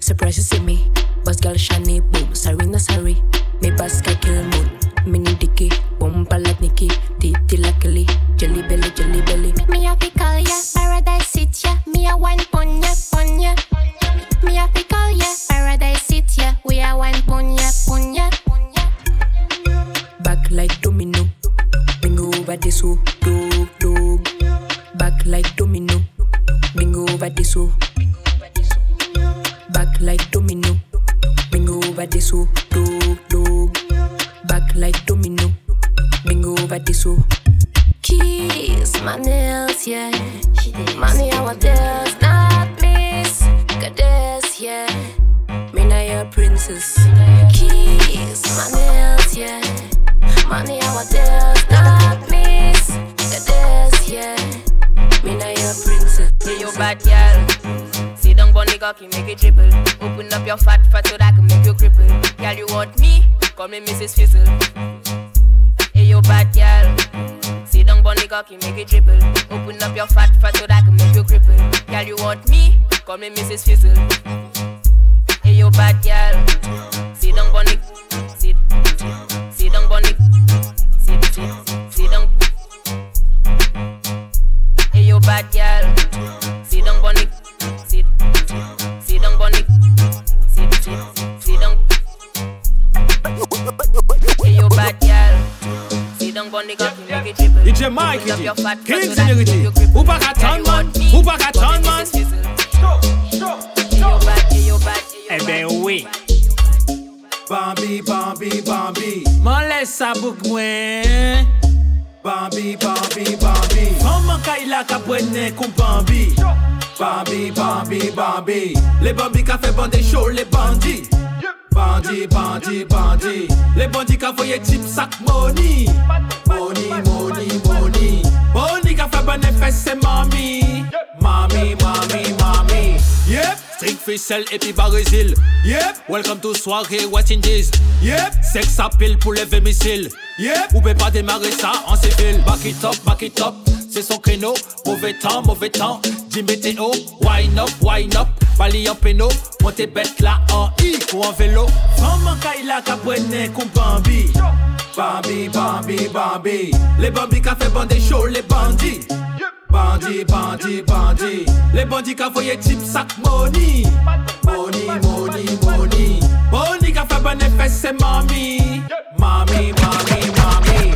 Surprise you see me. Boss girl shiny boom. Sorry, no sorry. Me basket kill moon. Mini dicky. Bumper like Nicky. Titty like Kelly. Jelly belly, jelly belly. Me a fi call ya, paradise sit ya. Me a one pon ya, pon ya. Me a fi call ya, paradise sit ya. We a one pon ya, pon ya. Over this oh, dog, dog. Back like domino. Bring over this oh. Back like domino. Bring over this oh, dog, dog. Back like domino. Bring over this oh. Keys, my nails, yeah. Money, I want this, not miss. Goddess, yeah. Me na your princess. Keys, my nails, yeah. Money, I want bad girl. Sit down, bunny cocky, make it triple. Open up your fat fat so that I can make you cripple. Girl, you want me? Call me Mrs. Fizzle. Hey, you bad girl. Sit down, bunny cocky, make it triple. Open up your fat fat so that I can make you cripple. Girl, you want me? Call me Mrs. Fizzle. Hey, you bad girl. Sit down, bunny. DJ Mike DJ King Senerity Ou pa ka ton man? Ou pa ka ton man? Eh Eben oui. Bambi, Bambi, Bambi. Man lè sa bouk mwen Bambi, Bambi, Bambi. Maman ka ila ka prene kou Bambi. Bambi, Bambi, Bambi. Le Bambi ka fe bande show le bandi Yeah Bandi, bandi, bandi. Le bandi ka foye tip sak mouni Mouni, mouni, mouni Mouni ka fait bon efes c'est mami Mami, mami, mami Yep, strik et puis barizil Yep, welcome to soirée West Indies. Yep, seks apil pou leve misil Yep, ou pe pa demare sa an sivil Back it up, back it up. C'est son créneau, mauvais temps, mauvais temps. Dis météo, wine up, wine up. Bali en péno, montez bête là en I ou en vélo. Maman Kaila ka prenne kon Bambi. Bambi, Bambi, Bambi. Les Bambi qui fait bandé chaud, les bandits. Bandit, bandit, bandit. Les bandits ka voye tip sak money. Money, money, money. Boni ka fe bon effet se mami. Mami, mami, mami.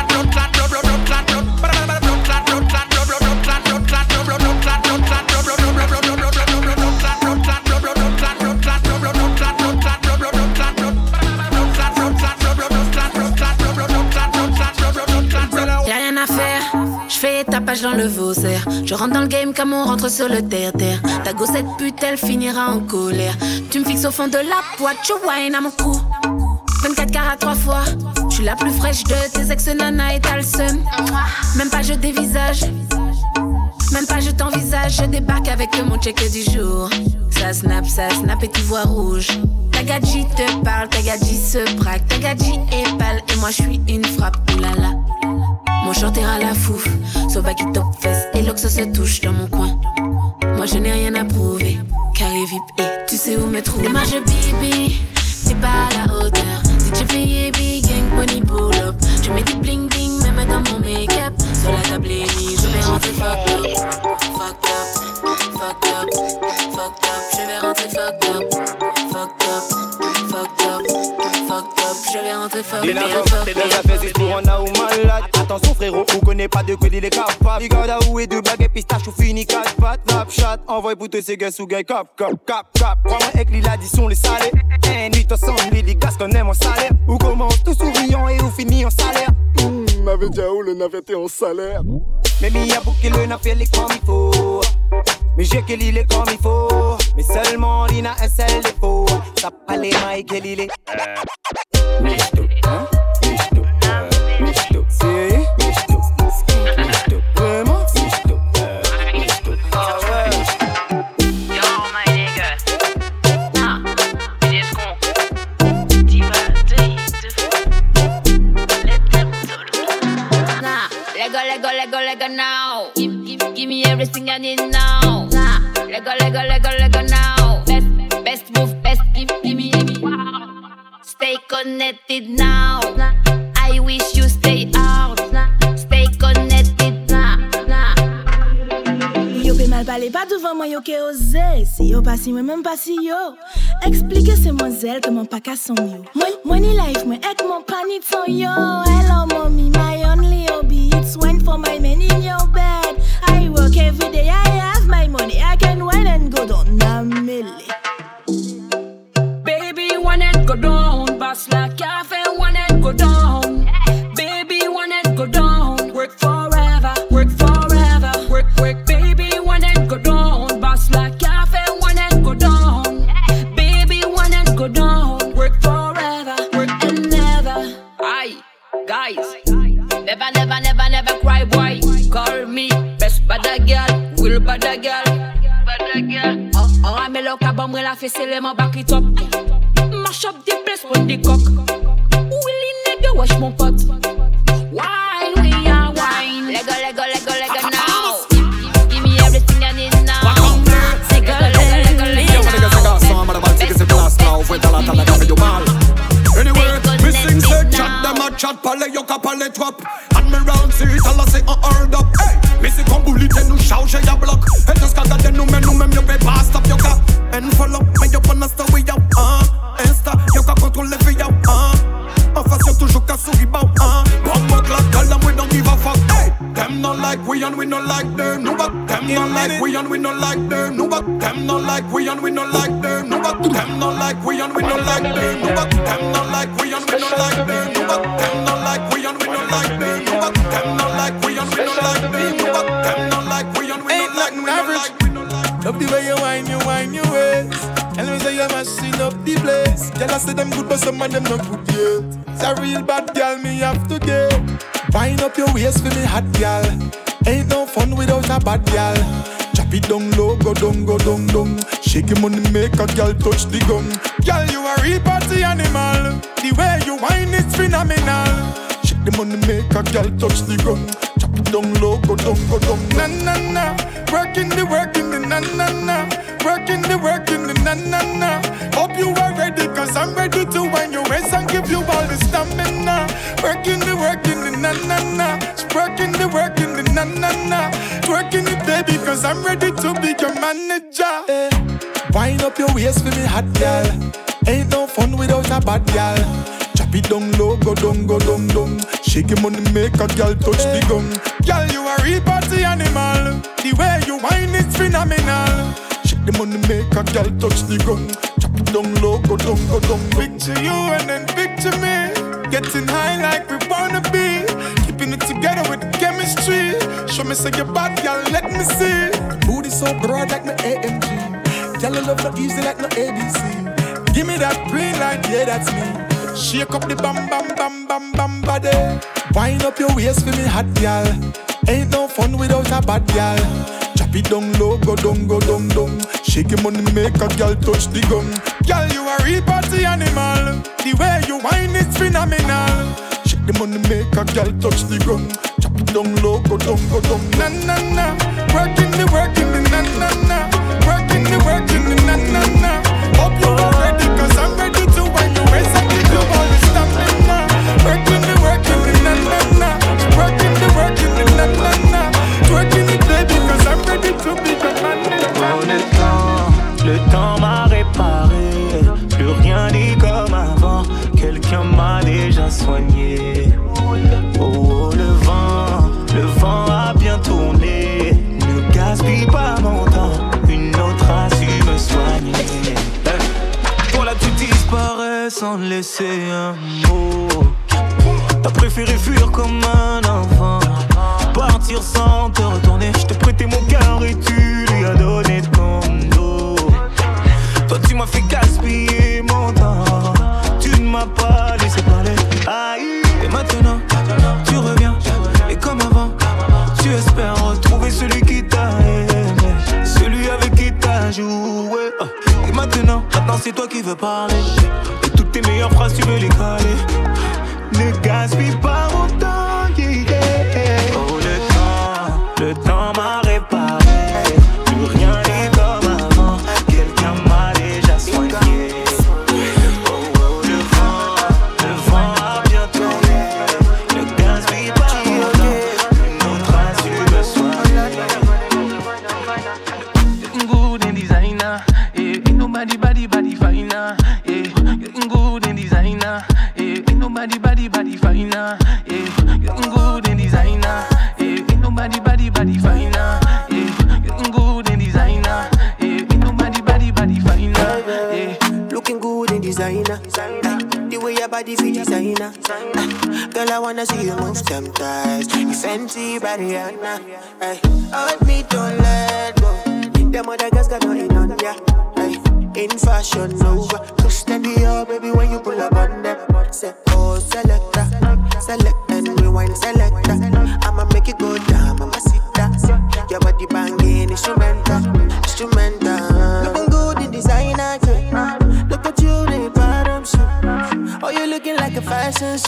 j'fais et tapage dans le Vaussaire. Je rentre dans le game comme on rentre sur le terre-terre. Ta gossette pute, elle finira en colère. Tu me fixes au fond de la boîte, tu wine à mon cou. 24 carats trois fois. Je suis la plus fraîche de tes ex nana et t'as le seum. Même pas je dévisage. Même pas je t'envisage. Je débarque avec mon check du jour. Ça snap, ça snap et tu vois rouge. Ta gadji te parle, ta gadji se braque. Ta gadji est pâle et moi je suis une frappe. Oulala. Mon chanteur à la fouf. Sauva qui top fesse et l'ox se touche dans mon coin. Moi je n'ai rien à prouver. Carré VIP et tu sais où me trouver. Je bibi, c'est pas à la hauteur. J'ai payé big gang, pony pull up. Je mets du bling bling, même dans mon make-up. Sur la table je vais rentrer fuck up. Fuck up, fuck up, T'es déjà fait, c'est pour un ou malade. Attention frérot, on connaît pas de quoi il est capable. Regarde où est deux blagues et pistache ou fini 4 pattes. Snapchat, envoie pour tous ces gars sous gars, cap, cap, cap, cap. Prends-moi avec l'addition, les salés. Un nuit ensemble, les gars, qu'on aime en salaire. Ou commence tout souriant et où finit en salaire. Mmh, m'avait dit où le navette en salaire. Mais mi a bouqué le navette les comme il faut. Mais j'ai que l'île comme il faut. Mais seulement l'ina un seul défaut. Ça pas les mailles que l'île est. like them No but them not like we and we not like them No but them not like we and we not like them No but them not like we and we not like them No but them not like we and we not like them No but them not like we and we not like them No but them not like we and we not like we not like Love the way you whine, you whine your ways. And me say you're mashing up the place. Girl, I say them good, but some of them not good yet. It's a real bad girl, me have to get. Wind up your waist for me hot girl. Ain't no fun without a bad girl. Chop it down low, go down, go down, down. Shake money, make a girl touch the gum. Girl, you a real party animal. The way you whine is phenomenal. Shake the money, make a girl touch the gum. Chop it down low, go down, go down. Na na na, working the working the na na na, working the working the na na na. Hope you are ready, cause I'm ready to wind your waist and give you all the stamina. Working the working the na na na, working the working the na na na, twerking it baby, cause I'm ready to be your manager. Eh. Wind up your waist for me hot girl. Ain't no fun without a bad girl. Chop it down low, go down, go down, down. Shake your money, make a girl touch the gum. Girl, you are a real party animal. The way you whine is phenomenal. The money, make a girl touch the gum. Chop it down low, go down, go down. Picture you and then picture me. Getting high like we wanna be. Keeping it together with chemistry. Show me say you bad, girl, let me see. Booty so broad like my AMG. Girl, you love no easy like no ABC. Give me that green light, yeah, that's me. Shake up the bam bam bam bam bam body. Wind up your waist for me hot girl. Ain't no fun without a bad girl. Chop it down low, go down, go down, down. Shake your money, make a girl touch the gum. Girl, you a real party animal. The way you whine is phenomenal. Shake the money, make a girl touch the gum. Chop it down low, go down, go down. Na na na, working the working the na na na,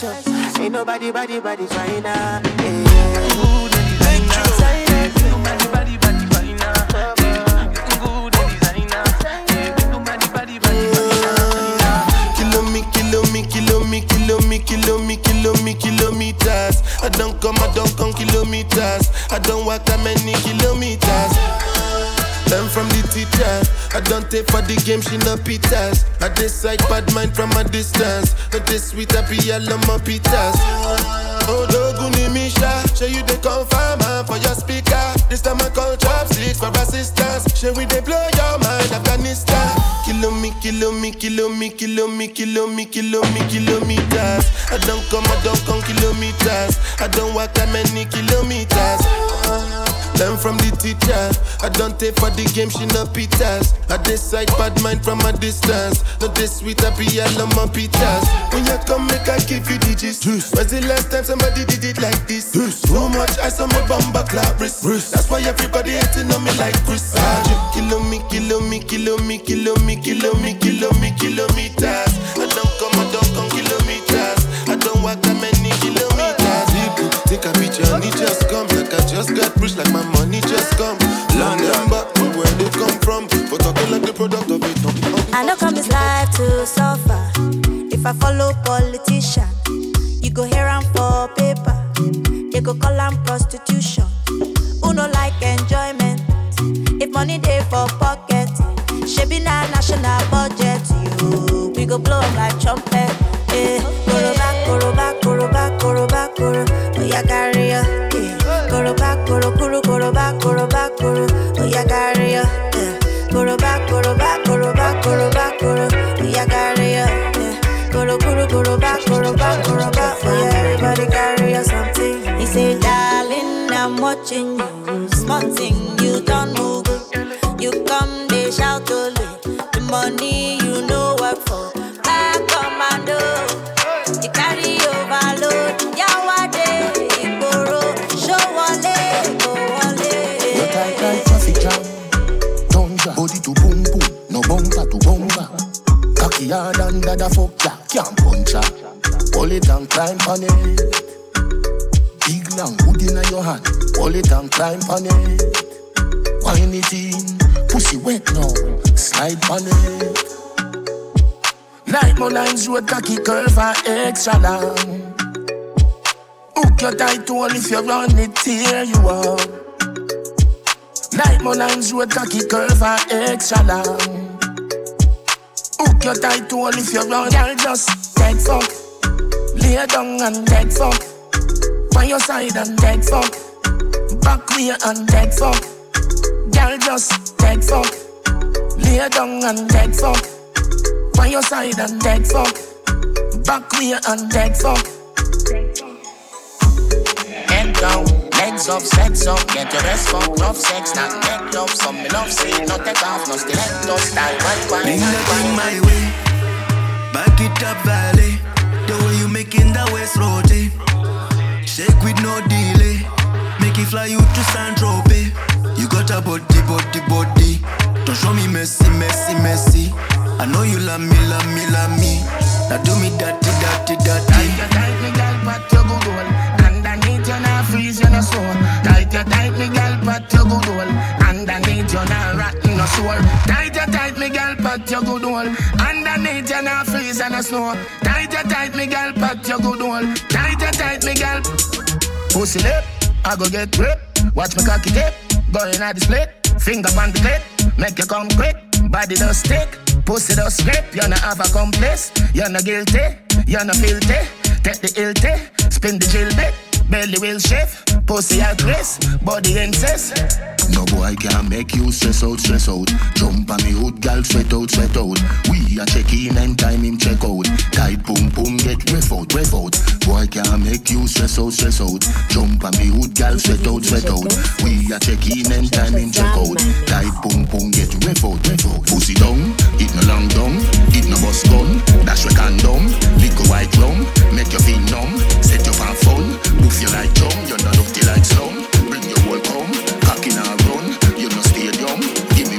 a. Ain't nobody, body, body finer. Yeah. Eh. I don't take for the game, she no pitas. I decide bad mind from a distance. Not this sweet, I be all on my pitas. Oh, Doguni Misha, show you the confirm for your speaker. This time I call chopsticks for assistance. Show we they blow your mind, Afghanistan. Kilo me, kilo me, kilo me, kilo me, kilo me, kilo me, kilometers. I don't come, I don't come kilometers. I don't walk that many kilometers. Learn from the teacher. I don't take for the game, she no pitas. I decide bad mind from a distance. Not this sweet, I be all on my pitas. When you come, make I give you digits. When's the last time somebody did it like this? Too much ice on my bumper clap wrist. That's why everybody hating on me like Chris. Ah, Kilo me, kilo me, kilo me, kilo me, kilo me, kilo me, kilometers. I don't come, I don't come kilometers. I don't walk that many kilometers. People take a picture and it just I just got rich, like my money just come. London, but where they come from? For talking like the product of it. I know come this life to suffer. If I follow politician, you go here and for paper. They go call am prostitution. Who no like enjoyment? If money dey for pocket, shebi na national budget. You, we go blow like trumpet. Koro, koroba, Your tight hole if you run it, tear you up. Like my lines road cocky curve and extra long. Hook your tight hole if you run, girl just dead fuck. Lay down and dead fuck. By your side and dead fuck. Back way and dead fuck. Girl just dead fuck. Lay down and dead fuck. By your side and dead fuck. Back way and dead fuck. Head down, legs up, sex up, get your rest fuck, love sex, not neck love, some me love see, no take off, no stiletto style, one one, Bring one that my way. Back it up, valley. The way you making that waist rotate. Shake with no delay. Make it fly you to San Tropez. You got a body, body, body. Don't show me messy, messy, messy. I know you love me, love me, love me. Now do me dirty, dirty, dirty. You tight me girl, pat your good hole. Underneath you not rotten, no sore. Tight you tight me girl, pat your good hole. Underneath you not freeze, and no snow. Tight you tight me girl, pat your good hole. Tight you tight me girl. Pussy lip, I go get grip. Watch me cocky tip, going at the split. Finger on the clip, make you come quick. Body does stick, pussy does grip. You no have a complice, you no guilty, you no filthy. Take the tea, spin the chill bit. Belly will shift, pussy risk, body incest. No boy can make you stress out, stress out. Jump on me hood, gal, sweat out, sweat out. We a check in and time him check out. Tight boom boom, get ref out, ref out. Boy can make you stress out, stress out. Jump on me hood, gal, sweat out, sweat out. We a check in and time him check out. Tight boom boom, get ref out, ref out. Pussy down, it no long down, it no bust gun. Dash we condom, liquor white rum, make you feel numb. Set your for fun, move you like chum, you're not dirty like slum. Bring your whole come, cock in a run, you no stadium. Give me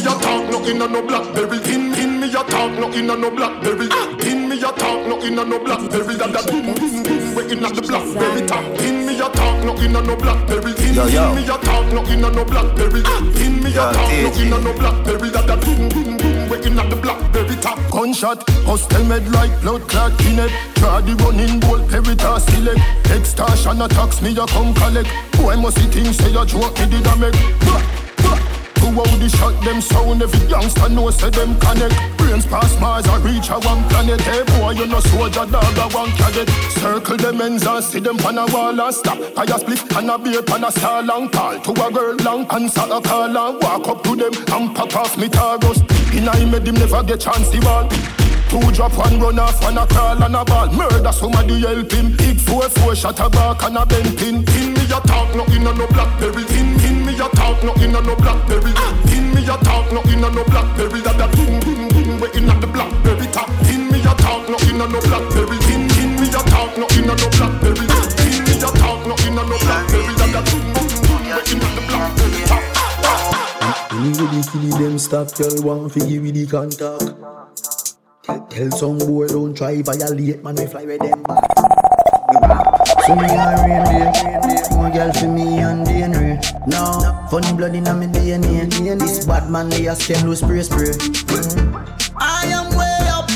a talk, no inna no blackberry. Pin, pin me a talk, no inna no blackberry. Ah! Pin me a talk, no inna no blackberry. That that boom boom boom, we inna the blackberry top. Pin me a talk, no inna no blackberry. Pin, Yo, yo. me a talk, no inna no blackberry. Ah! Pin me a talk, no inna no blackberry. That that boom boom we inna the blackberry top. Gunshot, hostel med like blood clot in it. Try the running ball, peritas select. Extortion attacks me, you come collect. Boy must see things say you joke me did a make. Who out the shot them sound every youngster know say them connect. Brains pass Mars and reach a one planet. Hey boy, you no soldier dog a one cadet. Circle them ends and see them on a wall and stop. Fire split and a beer pan a star long call to a girl long answer a call and walk up to them and pop off me targos. In I made him never get chance the ball. Two drop, one run off, one a crawl and a ball. Murder somebody help him. Big four, four shot a back and a bent pin. Pin me a talk, no inna no blackberry. Me a talk, no inna no blackberry. Pin me a talk, no inna no blackberry. That that boom boom boom, we inna the blackberry top. Pin me a talk, no inna no blackberry. Pin, pin me a talk, no inna no blackberry. Pin me a talk, no inna no blackberry. That that boom boom boom, we inna the blackberry top. Anybody kill them stop, girl want fi give you the contact. Tell, tell some boy don't try violate, man we fly with them back. So me a rain girl for me and DNA. No, funny blood inna me DNA. This bad man they a stem loose spray spray. I am way up.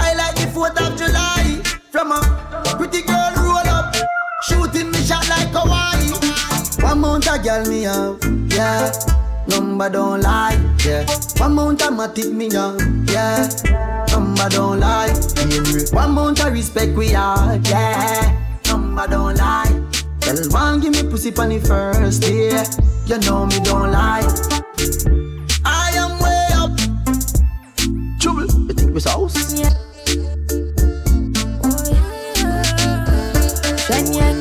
I like the 4th of July. From a pretty girl roll up, shooting me shot like Hawaii. One mount a girl me have, yeah. Number don't lie, yeah. One mount a matic me have, yeah. Number don't lie, yeah. One mount a respect we are, yeah. Number don't lie. Tell one give me pussy on the first day. You know me don't lie. I am way up. Trouble, you think this? Shen Yang.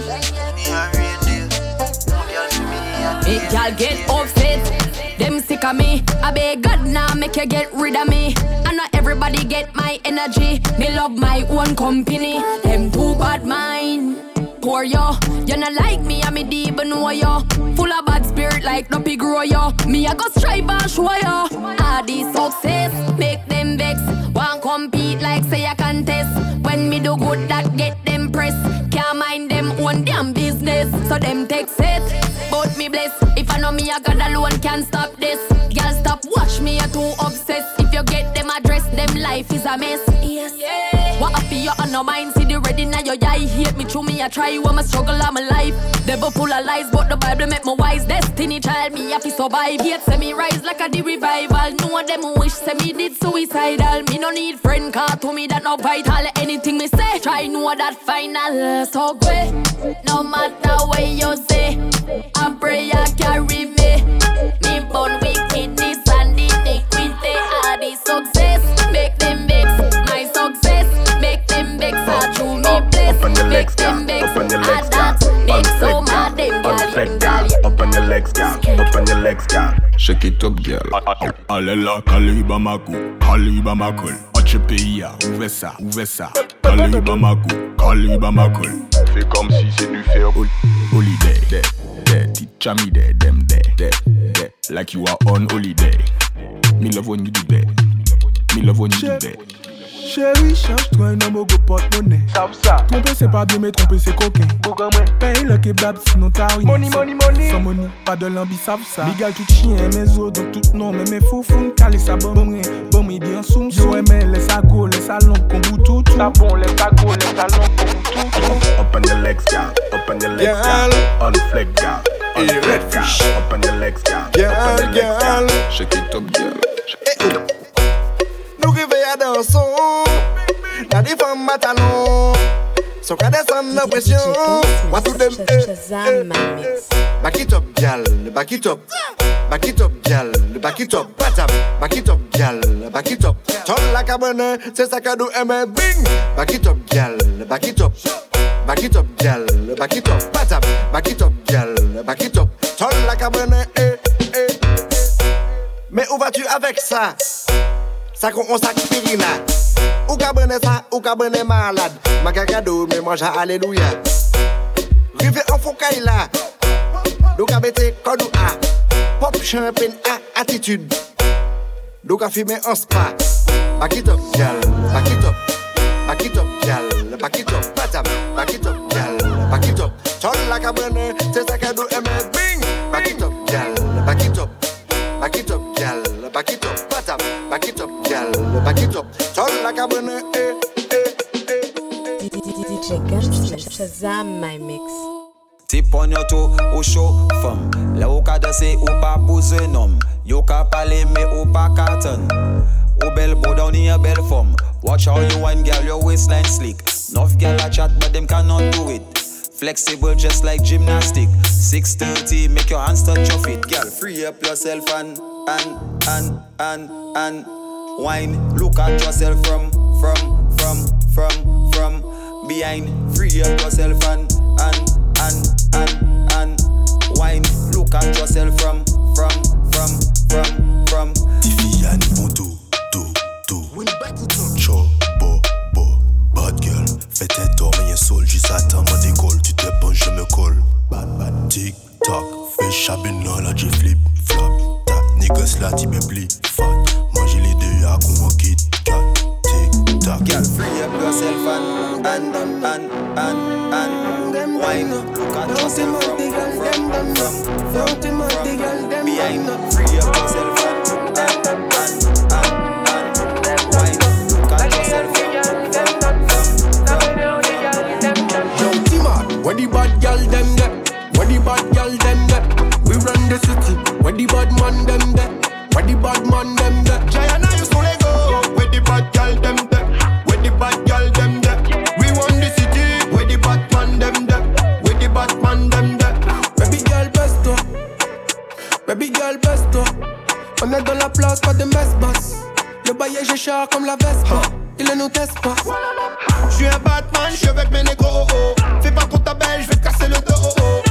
Make y'all get upset. Them sick of me. I beg God now make you get rid of me. I know everybody get my energy. Me love my own company. Them too bad mind. Poor yo, you not like me, I me deep know yo. Full of bad spirit like no pig grow yo. Me I go strive and show yo. All these success make them vex. Want compete like say I contest. When me do good that get them press. Can't mind them own damn business. So them take it. But me bless. If I know me I got alone can't stop this. Girl stop watch me you too obsessed. If you get them address them life is a mess. Yes. Yeah. What up you on no mind the ready now your eye hate me through me I try you I'm a struggle I'm alive. Devil full of lies but the Bible make me wise. Destiny child me have to survive. Yet say me rise like a the revival. No one them wish say me did suicidal. Me no need friend car to me that no vital. Anything me say try know that final. So great no matter what you say. I pray I carry me. Me born wickedness girl. Shake it up, girl. Allez là, calibre ma cou, calibre ma colle. Watch pays, ouvre ça, ouvre ça. Calibre ma cou, calibre ma colle. Fais comme si c'est du fer. Holiday, there, there. Teacher me there, them there, there, there. Like you are on holiday. Me love when you do that. Me love when you do that. Chérie, change-toi un homme au go porte-monnaie. Tromper c'est pas bien, mais tromper c'est coquin. Paye le kebab sinon t'as rien. Money, money, money. Sans money, pas de l'ambi, savent ça. Bigal tout chien, mes os, donc tout nom. Mais mes fous fous, calé ça bon rien. Bon midi en soum. Yo, mais laisse ça go, laisse ça long, qu'on bout tout. Ça bon, laisse ça go, laisse ça long, qu'on bout tout. Up on your legs, girl. Up on your legs, girl. Girl. Unflex, girl. On your legs, girl. Up on your legs, girl. Shake it up, girl. Nous réveillons à dansons Y'a des femmes à talons Sont qu'à descendre la pression. Back it up, gal, back it up. Back it up, gal, back it up. Batam, back it up, gal, back it up. Ton la cabane, c'est ça aimer Bing, back it up, gal, back it up. Back it up, gal, back it up. Batam, back it up, gal, back it up. Ton la cabane, eh, eh. Mais où vas-tu avec ça? Sa kon on sak spirinak Ou ka bane sa, ou ka bane malad Magagado me manja aleluya Rive an fokay la Do ka bete kodou a. Pop champagne a attitude. Do ka fime an spa. Back it up gal, back it up. Back it up gal, back it up Patam, back it up gal, back it up. Chol la ka bane, se sa gal. Back it up. Ton la cabane, eh, eh. DJ Gunsler, Shazam my mix. Tip on your toe ou show femme Là ou ka danser ou pas bouger nom Yo ka parler mais ou pas carton Ou belle bow down in a belle form Watch how you wine girl your waistline slick Enough girl a chat but them cannot do it Flexible just like gymnastic 630 make your hands touch your feet Girl free up yourself and and and and and Wine look at yourself from from from from from Behind free up yourself and and and and and wine. Look at yourself from from from from from. Tiffy and Moto, do do. Cho, bo, bo, bad girl. Fais tes torts, mais y'a sol, juste attends, moi décolle. Tu te penches, je me colle. Bad, bad, tic, toc. Fais chabine, là, tu flip, flop. Ta niggas là, tu me pli, fat. Manger les deux à qu'on kit, cat, tic, tac. Girl, free up yourself and and and and and, and wine. Look at yourself from from from from from from behind. Free up yourself and and and and and wine. Look at yourself Yo, Tima, where the bad girl them get? Where the bad girl them get? Run the city. Where the bad man them get? Where the bad man them get? Giant, I used to go. Where the bad girl them get? Where the bad girl them get? We run the city. Where the bad man them get? Where the bad man them get? Baby girl besto, baby girl besto. On est dans la place, pas de messe basse. Le baillet, je char comme la Vespa. Il ne nous teste pas. J'suis un Batman, j'suis avec mes négros. oh, oh. Fais pas contre ta a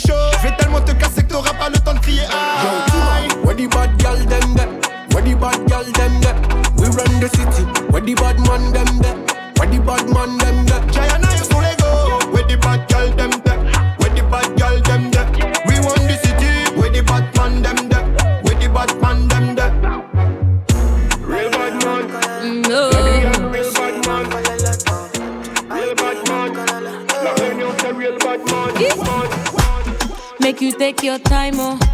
c'est chaud. Je vais tellement te casser que t'auras pas le temps de crier. Ah. Aïe. Where the bad girl them there? Where the bad girl them there? We run the city. Where the bad man them there? Where the bad man them there? Giant, I used to let go. Where the bad girl them there? Where the bad girl them there? Your time, oh.